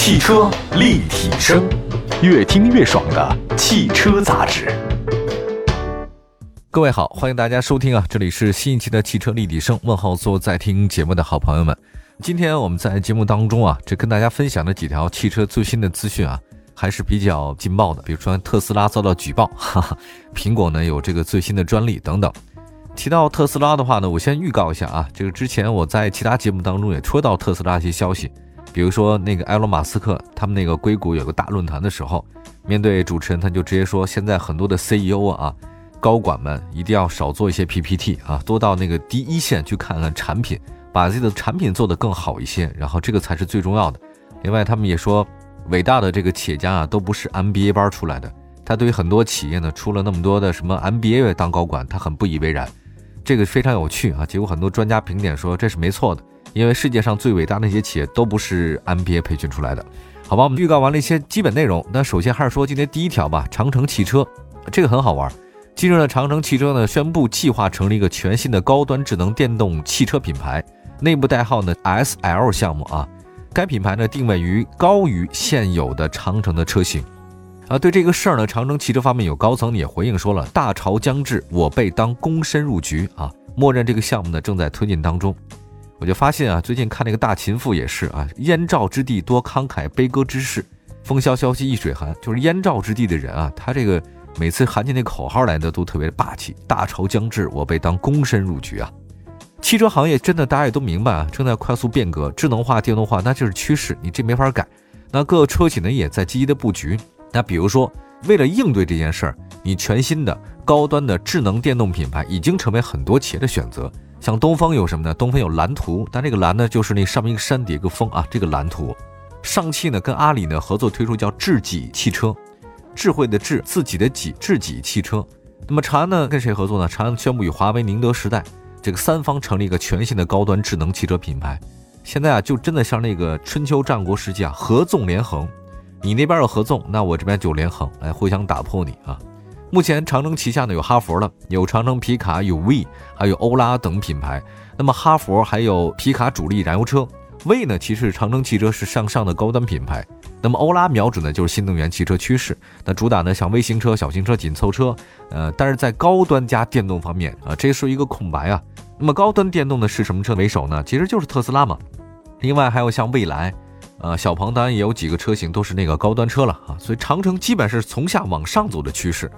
汽车立体声，越听越爽的汽车杂志。各位好，欢迎大家收听啊，这里是新一期的汽车立体声，问候所有在听节目的好朋友们。今天我们在节目当中啊，这跟大家分享的几条汽车最新的资讯啊，还是比较劲爆的。比如说特斯拉遭到举报，哈哈，苹果呢有这个最新的专利等等。提到特斯拉的话呢，我先预告一下啊，这个之前我在其他节目当中也说到特斯拉一些消息，比如说那个埃隆·马斯克他们那个硅谷有个大论坛的时候，面对主持人他就直接说，现在很多的 CEO 啊、高管们一定要少做一些 PPT 啊，多到那个第一线去看看产品，把自己的产品做得更好一些，然后这个才是最重要的。另外他们也说，伟大的这个企业家啊，都不是 MBA 班出来的，他对于很多企业呢，出了那么多的什么 MBA 当高管，他很不以为然。这个非常有趣啊！结果很多专家评点说这是没错的，因为世界上最伟大的那些企业都不是 MBA 培训出来的。好吧，我们预告完了一些基本内容，那首先还是说今天第一条吧。长城汽车这个很好玩，近日呢，长城汽车呢宣布计划成立一个全新的高端智能电动汽车品牌，内部代号呢 SL 项目啊。该品牌呢定位于高于现有的长城的车型。啊，对这个事儿呢，长城汽车方面有高层也回应说了，大潮将至，我辈当躬身入局啊，默认这个项目呢正在推进当中。我就发现啊，最近看那个大秦赋也是啊，燕赵之地多慷慨悲歌之士，风萧萧兮易水寒，就是燕赵之地的人啊，他这个每次喊起那口号来的都特别霸气。大潮将至，我辈当躬身入局啊。汽车行业真的大家也都明白啊，正在快速变革，智能化、电动化那就是趋势，你这没法改。那各个车企呢也在积极的布局。那比如说，为了应对这件事儿，你全新的高端的智能电动品牌已经成为很多企业的选择。像东风有什么呢？东风有蓝图，但这个蓝呢，就是那上面一个山底一个风啊，这个蓝图。上汽呢跟阿里呢合作推出叫智己汽车，智慧的智，自己的己，智己汽车。那么长安呢跟谁合作呢？长安宣布与华为、宁德时代这个三方成立一个全新的高端智能汽车品牌。现在啊，就真的像那个春秋战国时期啊，合纵连横。你那边有合纵，那我这边就连横，来互相打破你啊！目前长城旗下呢有哈弗了，有长城皮卡，有 V，还有欧拉等品牌。那么哈弗还有皮卡主力燃油车，V 呢其实长城汽车是向上的高端品牌。那么欧拉瞄准的就是新能源汽车趋势，那主打呢像微型车、小型车、紧凑车，呃，但是在高端加电动方面啊，这是一个空白啊。那么高端电动的是什么车为首呢？其实就是特斯拉嘛。另外还有像蔚来。呃，小鹏当然也有几个车型都是那个高端车了啊，所以长城基本是从下往上走的趋势。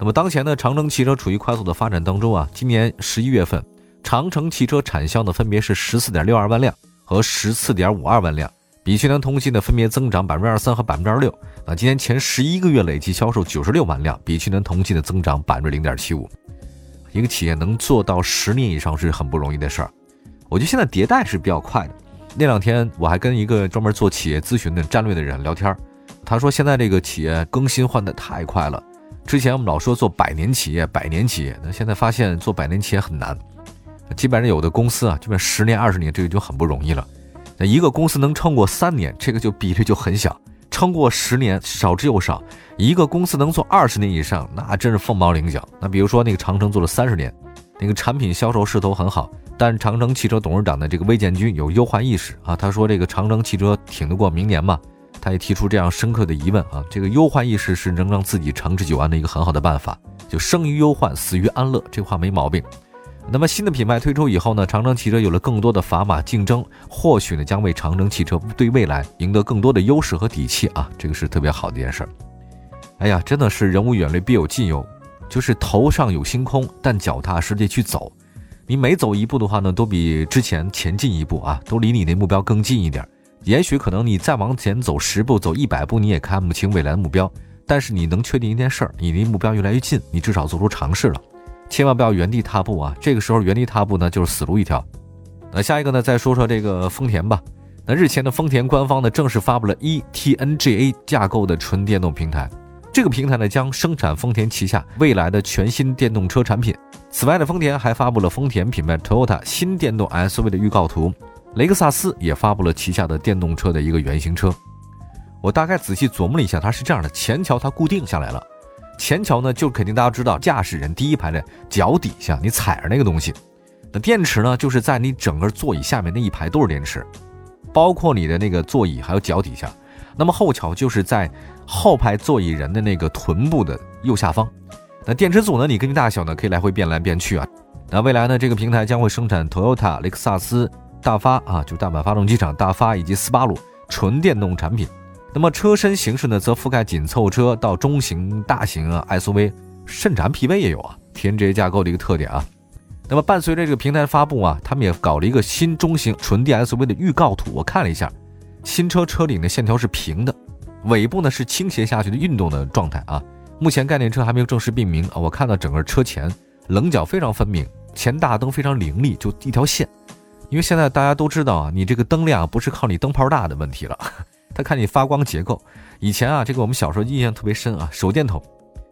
那么当前呢，长城汽车处于快速的发展当中啊。今年十一月份，长城汽车产销呢分别是十四点六二万辆和十四点五二万辆，比去年同期呢分别增长百分之二十三和百分之二十六。那今年前十一个月累计销售九十六万辆，比去年同期的增长百分之零点七五。一个企业能做到十年以上是很不容易的事儿。我觉得现在迭代是比较快的。那两天我还跟一个专门做企业咨询的战略的人聊天他说现在这个企业更新换代太快了。之前我们老说做百年企业，百年企业，那现在发现做百年企业很难。基本上有的公司啊，基本十年、二十年，这个就很不容易了。那一个公司能撑过三年，这个就比例就很小；撑过十年，少之又少。一个公司能做二十年以上，那真是凤毛麟角。那比如说那个长城做了三十年，那个产品销售势头很好。但长城汽车董事长的这个魏建军有忧患意识啊，他说这个长城汽车挺得过明年吗？他也提出这样深刻的疑问啊，这个忧患意识是能让自己长治久安的一个很好的办法，就生于忧患，死于安乐，这话没毛病。那么新的品牌推出以后呢，长城汽车有了更多的砝码竞争，或许呢将为长城汽车对未来赢得更多的优势和底气啊，这个是特别好的一件事儿。哎呀，真的是人无远虑必有近忧，就是头上有星空，但脚踏实地去走。你每走一步的话呢，都比之前前进一步啊，都离你的目标更近一点。也许可能你再往前走十步、走一百步，你也看不清未来的目标。但是你能确定一件事儿，你离目标越来越近，你至少做出尝试了。千万不要原地踏步啊！这个时候原地踏步呢，就是死路一条。那下一个呢，再说说这个丰田吧。那日前的丰田官方呢，正式发布了 eTNGA 架构的纯电动平台。这个平台呢，将生产丰田旗下未来的全新电动车产品。此外呢，丰田还发布了丰田品牌 Toyota 新电动 SUV 的预告图。雷克萨斯也发布了旗下的电动车的一个原型车。我大概仔细琢磨了一下，它是这样的：前桥它固定下来了，前桥呢就肯定大家知道，驾驶人第一排的脚底下你踩着那个东西。那电池呢，就是在你整个座椅下面那一排都是电池，包括你的那个座椅还有脚底下。那么后桥就是在后排座椅人的那个臀部的右下方。那电池组呢，你根据大小呢可以来回变来变去啊。那未来呢，这个平台将会生产 Toyota、雷克萨斯、大发啊，就大阪发动机厂大发以及斯巴鲁纯电动产品。那么车身形式呢，则覆盖紧凑车到中型、大型啊 SUV，甚至 MPV 也有啊。TNGA 架构的一个特点啊。那么伴随着这个平台的发布啊，他们也搞了一个新中型纯电 SUV 的预告图。我看了一下，新车车顶的线条是平的，尾部呢是倾斜下去的运动的状态啊。目前概念车还没有正式命名啊。我看到整个车前棱角非常分明，前大灯非常凌厉，就一条线。因为现在大家都知道啊，你这个灯亮不是靠你灯泡大的问题了。他看你发光结构，以前啊，这个我们小时候印象特别深啊，手电筒，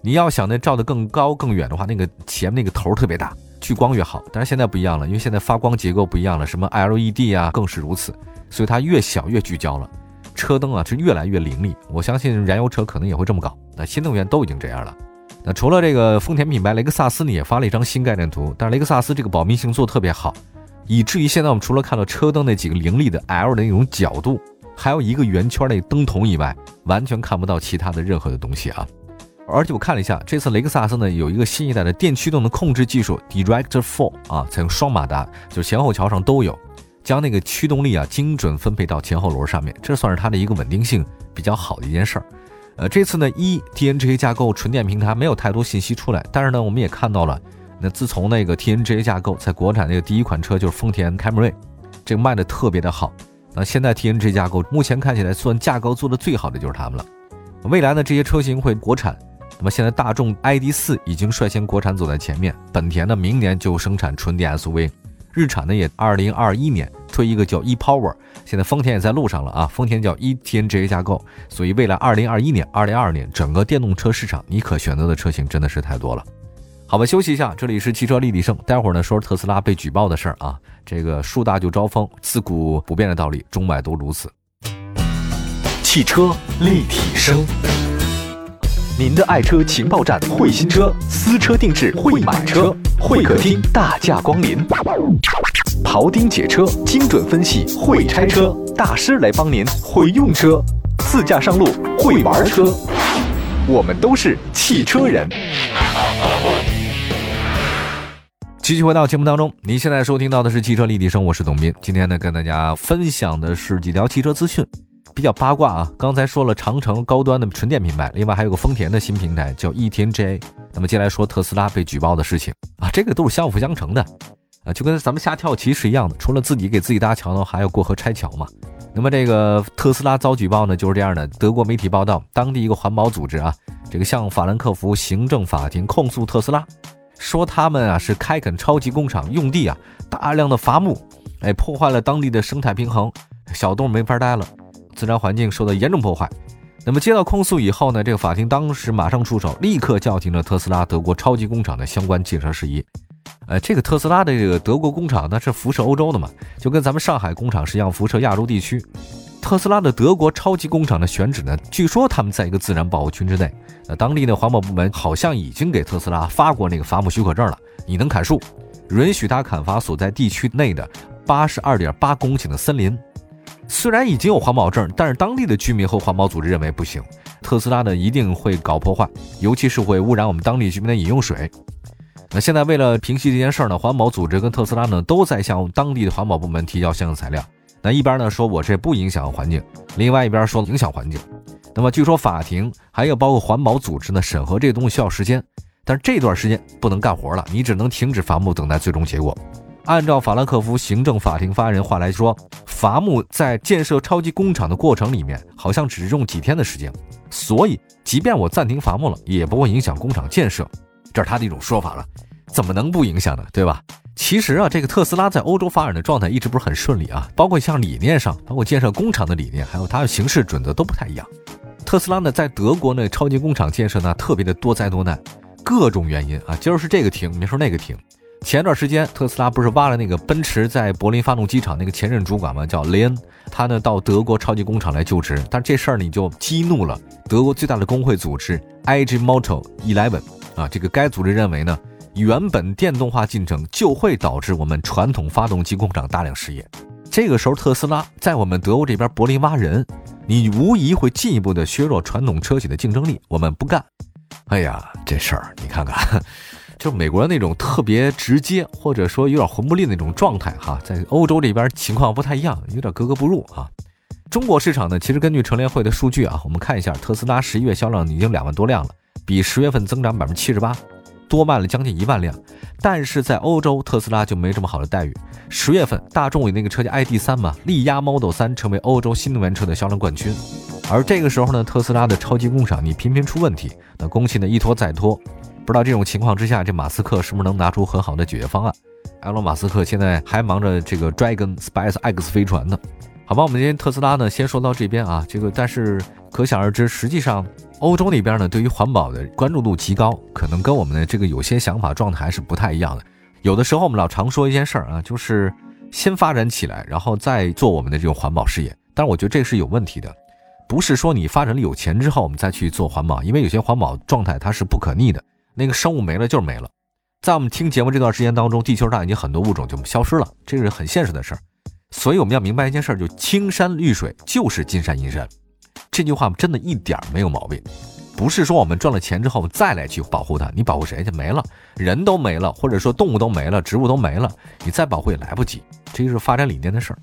你要想那照得更高更远的话，那个前面那个头特别大，聚光越好。但是现在不一样了，因为现在发光结构不一样了，什么 LED 啊更是如此，所以它越小越聚焦了。车灯啊是越来越凌厉，我相信燃油车可能也会这么搞。那新能源都已经这样了。那除了这个丰田品牌，雷克萨斯呢也发了一张新概念图，但是雷克萨斯这个保密性做特别好，以至于现在我们除了看到车灯那几个凌厉的 L 的那种角度。还有一个圆圈的灯筒以外，完全看不到其他的任何的东西啊！而且我看了一下，这次雷克萨斯呢有一个新一代的电驱动的控制技术，Director Four 啊，采用双马达，就前后桥上都有，将那个驱动力啊精准分配到前后轮上面，这算是它的一个稳定性比较好的一件事儿。呃，这次呢，一 TNGA 架构纯电平台没有太多信息出来，但是呢，我们也看到了，那自从那个 TNGA 架构在国产那个第一款车就是丰田凯美瑞，这个卖的特别的好。那现在 TNG 架构目前看起来算价格做的最好的就是他们了。未来呢，这些车型会国产。那么现在大众 ID.4 已经率先国产走在前面，本田呢明年就生产纯电 SUV，日产呢也2021年推一个叫 ePower。现在丰田也在路上了啊，丰田叫 eTNGA 架构。所以未来2021年、2022年整个电动车市场，你可选择的车型真的是太多了。好吧，休息一下，这里是汽车立体声。待会儿呢，说说特斯拉被举报的事儿啊。这个树大就招风，自古不变的道理，中外都如此。汽车立体声，您的爱车情报站，会新车，私车定制，会买车，会客厅大驾光临，庖丁解车，精准分析，会拆车大师来帮您，会用车，自驾上路，会玩车，我们都是汽车人。继续回到节目当中，您现在收听到的是汽车立体声，我是董斌。今天呢，跟大家分享的是几条汽车资讯，比较八卦啊。刚才说了长城高端的纯电品牌，另外还有个丰田的新平台叫 eTNGA。那么接下来说特斯拉被举报的事情啊，这个都是相辅相成的啊，就跟咱们下跳棋是一样的，除了自己给自己搭桥呢，还要过河拆桥嘛。那么这个特斯拉遭举报呢，就是这样的。德国媒体报道，当地一个环保组织啊，这个向法兰克福行政法庭控诉特斯拉。说他们啊是开垦超级工厂用地啊，大量的伐木，哎，破坏了当地的生态平衡，小动物没法待了，自然环境受到严重破坏。那么接到控诉以后呢，这个法庭当时马上出手，立刻叫停了特斯拉德国超级工厂的相关建设事宜。呃，这个特斯拉的这个德国工厂那是辐射欧洲的嘛，就跟咱们上海工厂是一样辐射亚洲地区。特斯拉的德国超级工厂的选址呢？据说他们在一个自然保护区之内。那当地的环保部门好像已经给特斯拉发过那个伐木许可证了，你能砍树，允许他砍伐所在地区内的八十二点八公顷的森林。虽然已经有环保证，但是当地的居民和环保组织认为不行，特斯拉呢一定会搞破坏，尤其是会污染我们当地居民的饮用水。那现在为了平息这件事儿呢，环保组织跟特斯拉呢都在向当地的环保部门提交相应材料。那一边呢说我这不影响环境，另外一边说影响环境。那么据说法庭还有包括环保组织呢审核这东西需要时间，但是这段时间不能干活了，你只能停止伐木，等待最终结果。按照法兰克福行政法庭发言人话来说，伐木在建设超级工厂的过程里面好像只用几天的时间，所以即便我暂停伐木了，也不会影响工厂建设。这是他的一种说法了，怎么能不影响呢？对吧？其实啊，这个特斯拉在欧洲发展的状态一直不是很顺利啊，包括像理念上，包括建设工厂的理念，还有它的行事准则都不太一样。特斯拉呢，在德国呢，超级工厂建设呢，特别的多灾多难，各种原因啊，今儿是这个停，明儿那个停。前段时间，特斯拉不是挖了那个奔驰在柏林发动机厂那个前任主管吗？叫雷恩，他呢到德国超级工厂来就职，但这事儿呢就激怒了德国最大的工会组织 IG m o t o Eleven 啊，这个该组织认为呢。原本电动化进程就会导致我们传统发动机工厂大量失业。这个时候，特斯拉在我们德国这边柏林挖人，你无疑会进一步的削弱传统车企的竞争力。我们不干。哎呀，这事儿你看看，就美国人那种特别直接，或者说有点混不吝那种状态哈，在欧洲这边情况不太一样，有点格格不入啊。中国市场呢，其实根据乘联会的数据啊，我们看一下，特斯拉十一月销量已经两万多辆了，比十月份增长百分之七十八，多卖了将近一万辆。但是在欧洲，特斯拉就没这么好的待遇。十月份，大众以那个车叫 ID.3 嘛，力压 Model 3成为欧洲新能源车的销量冠军。而这个时候呢，特斯拉的超级工厂你频频出问题，那工期呢一拖再拖。不知道这种情况之下，这马斯克是不是能拿出很好的解决方案？埃隆·马斯克现在还忙着这个 Dragon Space X 飞船呢。好吧，我们今天特斯拉呢先说到这边啊，这个但是可想而知，实际上欧洲那边呢对于环保的关注度极高，可能跟我们的这个有些想法状态还是不太一样的。有的时候我们老常说一件事儿啊，就是先发展起来，然后再做我们的这种环保事业。但是我觉得这是有问题的，不是说你发展了有钱之后我们再去做环保，因为有些环保状态它是不可逆的，那个生物没了就是没了。在我们听节目这段时间当中，地球上已经很多物种就消失了，这是很现实的事儿。所以我们要明白一件事儿，就青山绿水就是金山银山，这句话真的一点没有毛病。不是说我们赚了钱之后再来去保护它，你保护谁去？没了，人都没了，或者说动物都没了，植物都没了，你再保护也来不及。这就是发展理念的事儿。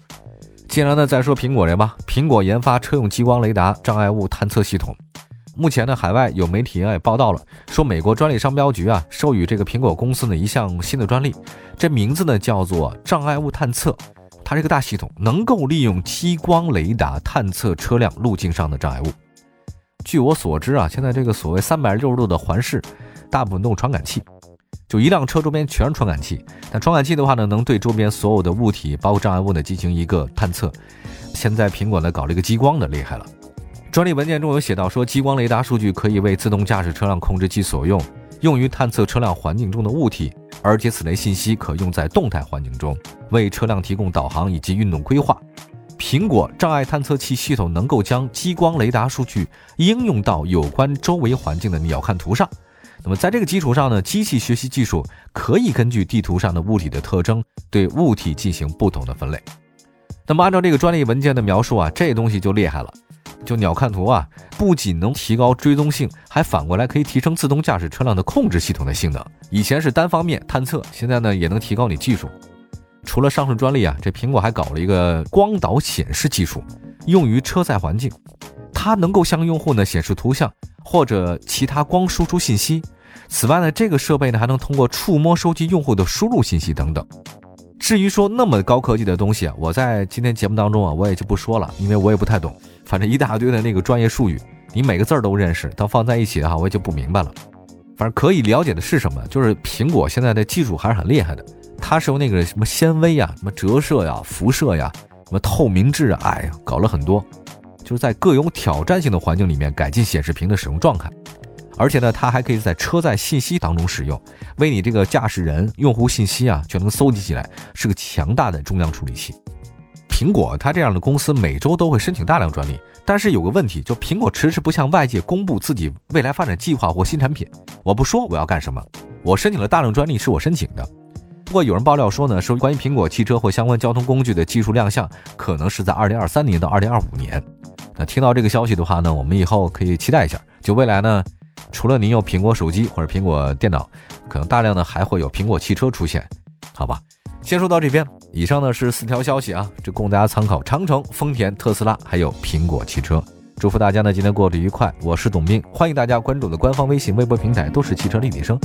接下来呢，再说苹果这吧。苹果研发车用激光雷达障碍物探测系统。目前呢，海外有媒体也报道了，说美国专利商标局啊授予这个苹果公司呢一项新的专利，这名字呢叫做障碍物探测。它这个大系统能够利用激光雷达探测车辆路径上的障碍物。据我所知啊，现在这个所谓三百六十度的环视，大部分都是传感器，就一辆车周边全是传感器。但传感器的话呢，能对周边所有的物体，包括障碍物呢，进行一个探测。现在苹果呢搞了一个激光的，厉害了。专利文件中有写到说，激光雷达数据可以为自动驾驶车辆控制器所用，用于探测车辆环境中的物体。而且此类信息可用在动态环境中，为车辆提供导航以及运动规划。苹果障碍探测器系统能够将激光雷达数据应用到有关周围环境的鸟瞰图上。那么在这个基础上呢，机器学习技术可以根据地图上的物体的特征，对物体进行不同的分类。那么按照这个专利文件的描述啊，这东西就厉害了。就鸟瞰图啊，不仅能提高追踪性，还反过来可以提升自动驾驶车辆的控制系统的性能。以前是单方面探测，现在呢也能提高你技术。除了上述专利啊，这苹果还搞了一个光导显示技术，用于车载环境。它能够向用户呢显示图像或者其他光输出信息。此外呢，这个设备呢还能通过触摸收集用户的输入信息等等。至于说那么高科技的东西，我在今天节目当中啊，我也就不说了，因为我也不太懂。反正一大堆的那个专业术语，你每个字儿都认识，但放在一起的话，我也就不明白了。反正可以了解的是什么？就是苹果现在的技术还是很厉害的。它是用那个什么纤维呀、什么折射呀、辐射呀、什么透明质啊，哎呀，搞了很多，就是在各有挑战性的环境里面改进显示屏的使用状态。而且呢，它还可以在车载信息当中使用，为你这个驾驶人用户信息啊，全能搜集起来，是个强大的中央处理器。苹果它这样的公司每周都会申请大量专利，但是有个问题，就苹果迟迟不向外界公布自己未来发展计划或新产品。我不说我要干什么，我申请了大量专利是我申请的。不过有人爆料说呢，说关于苹果汽车或相关交通工具的技术亮相，可能是在二零二三年到二零二五年。那听到这个消息的话呢，我们以后可以期待一下。就未来呢，除了您有苹果手机或者苹果电脑，可能大量的还会有苹果汽车出现，好吧？先说到这边，以上呢是四条消息啊，这供大家参考。长城、丰田、特斯拉还有苹果汽车，祝福大家呢今天过得愉快。我是董斌，欢迎大家关注我的官方微信、微博平台，都是汽车立体声。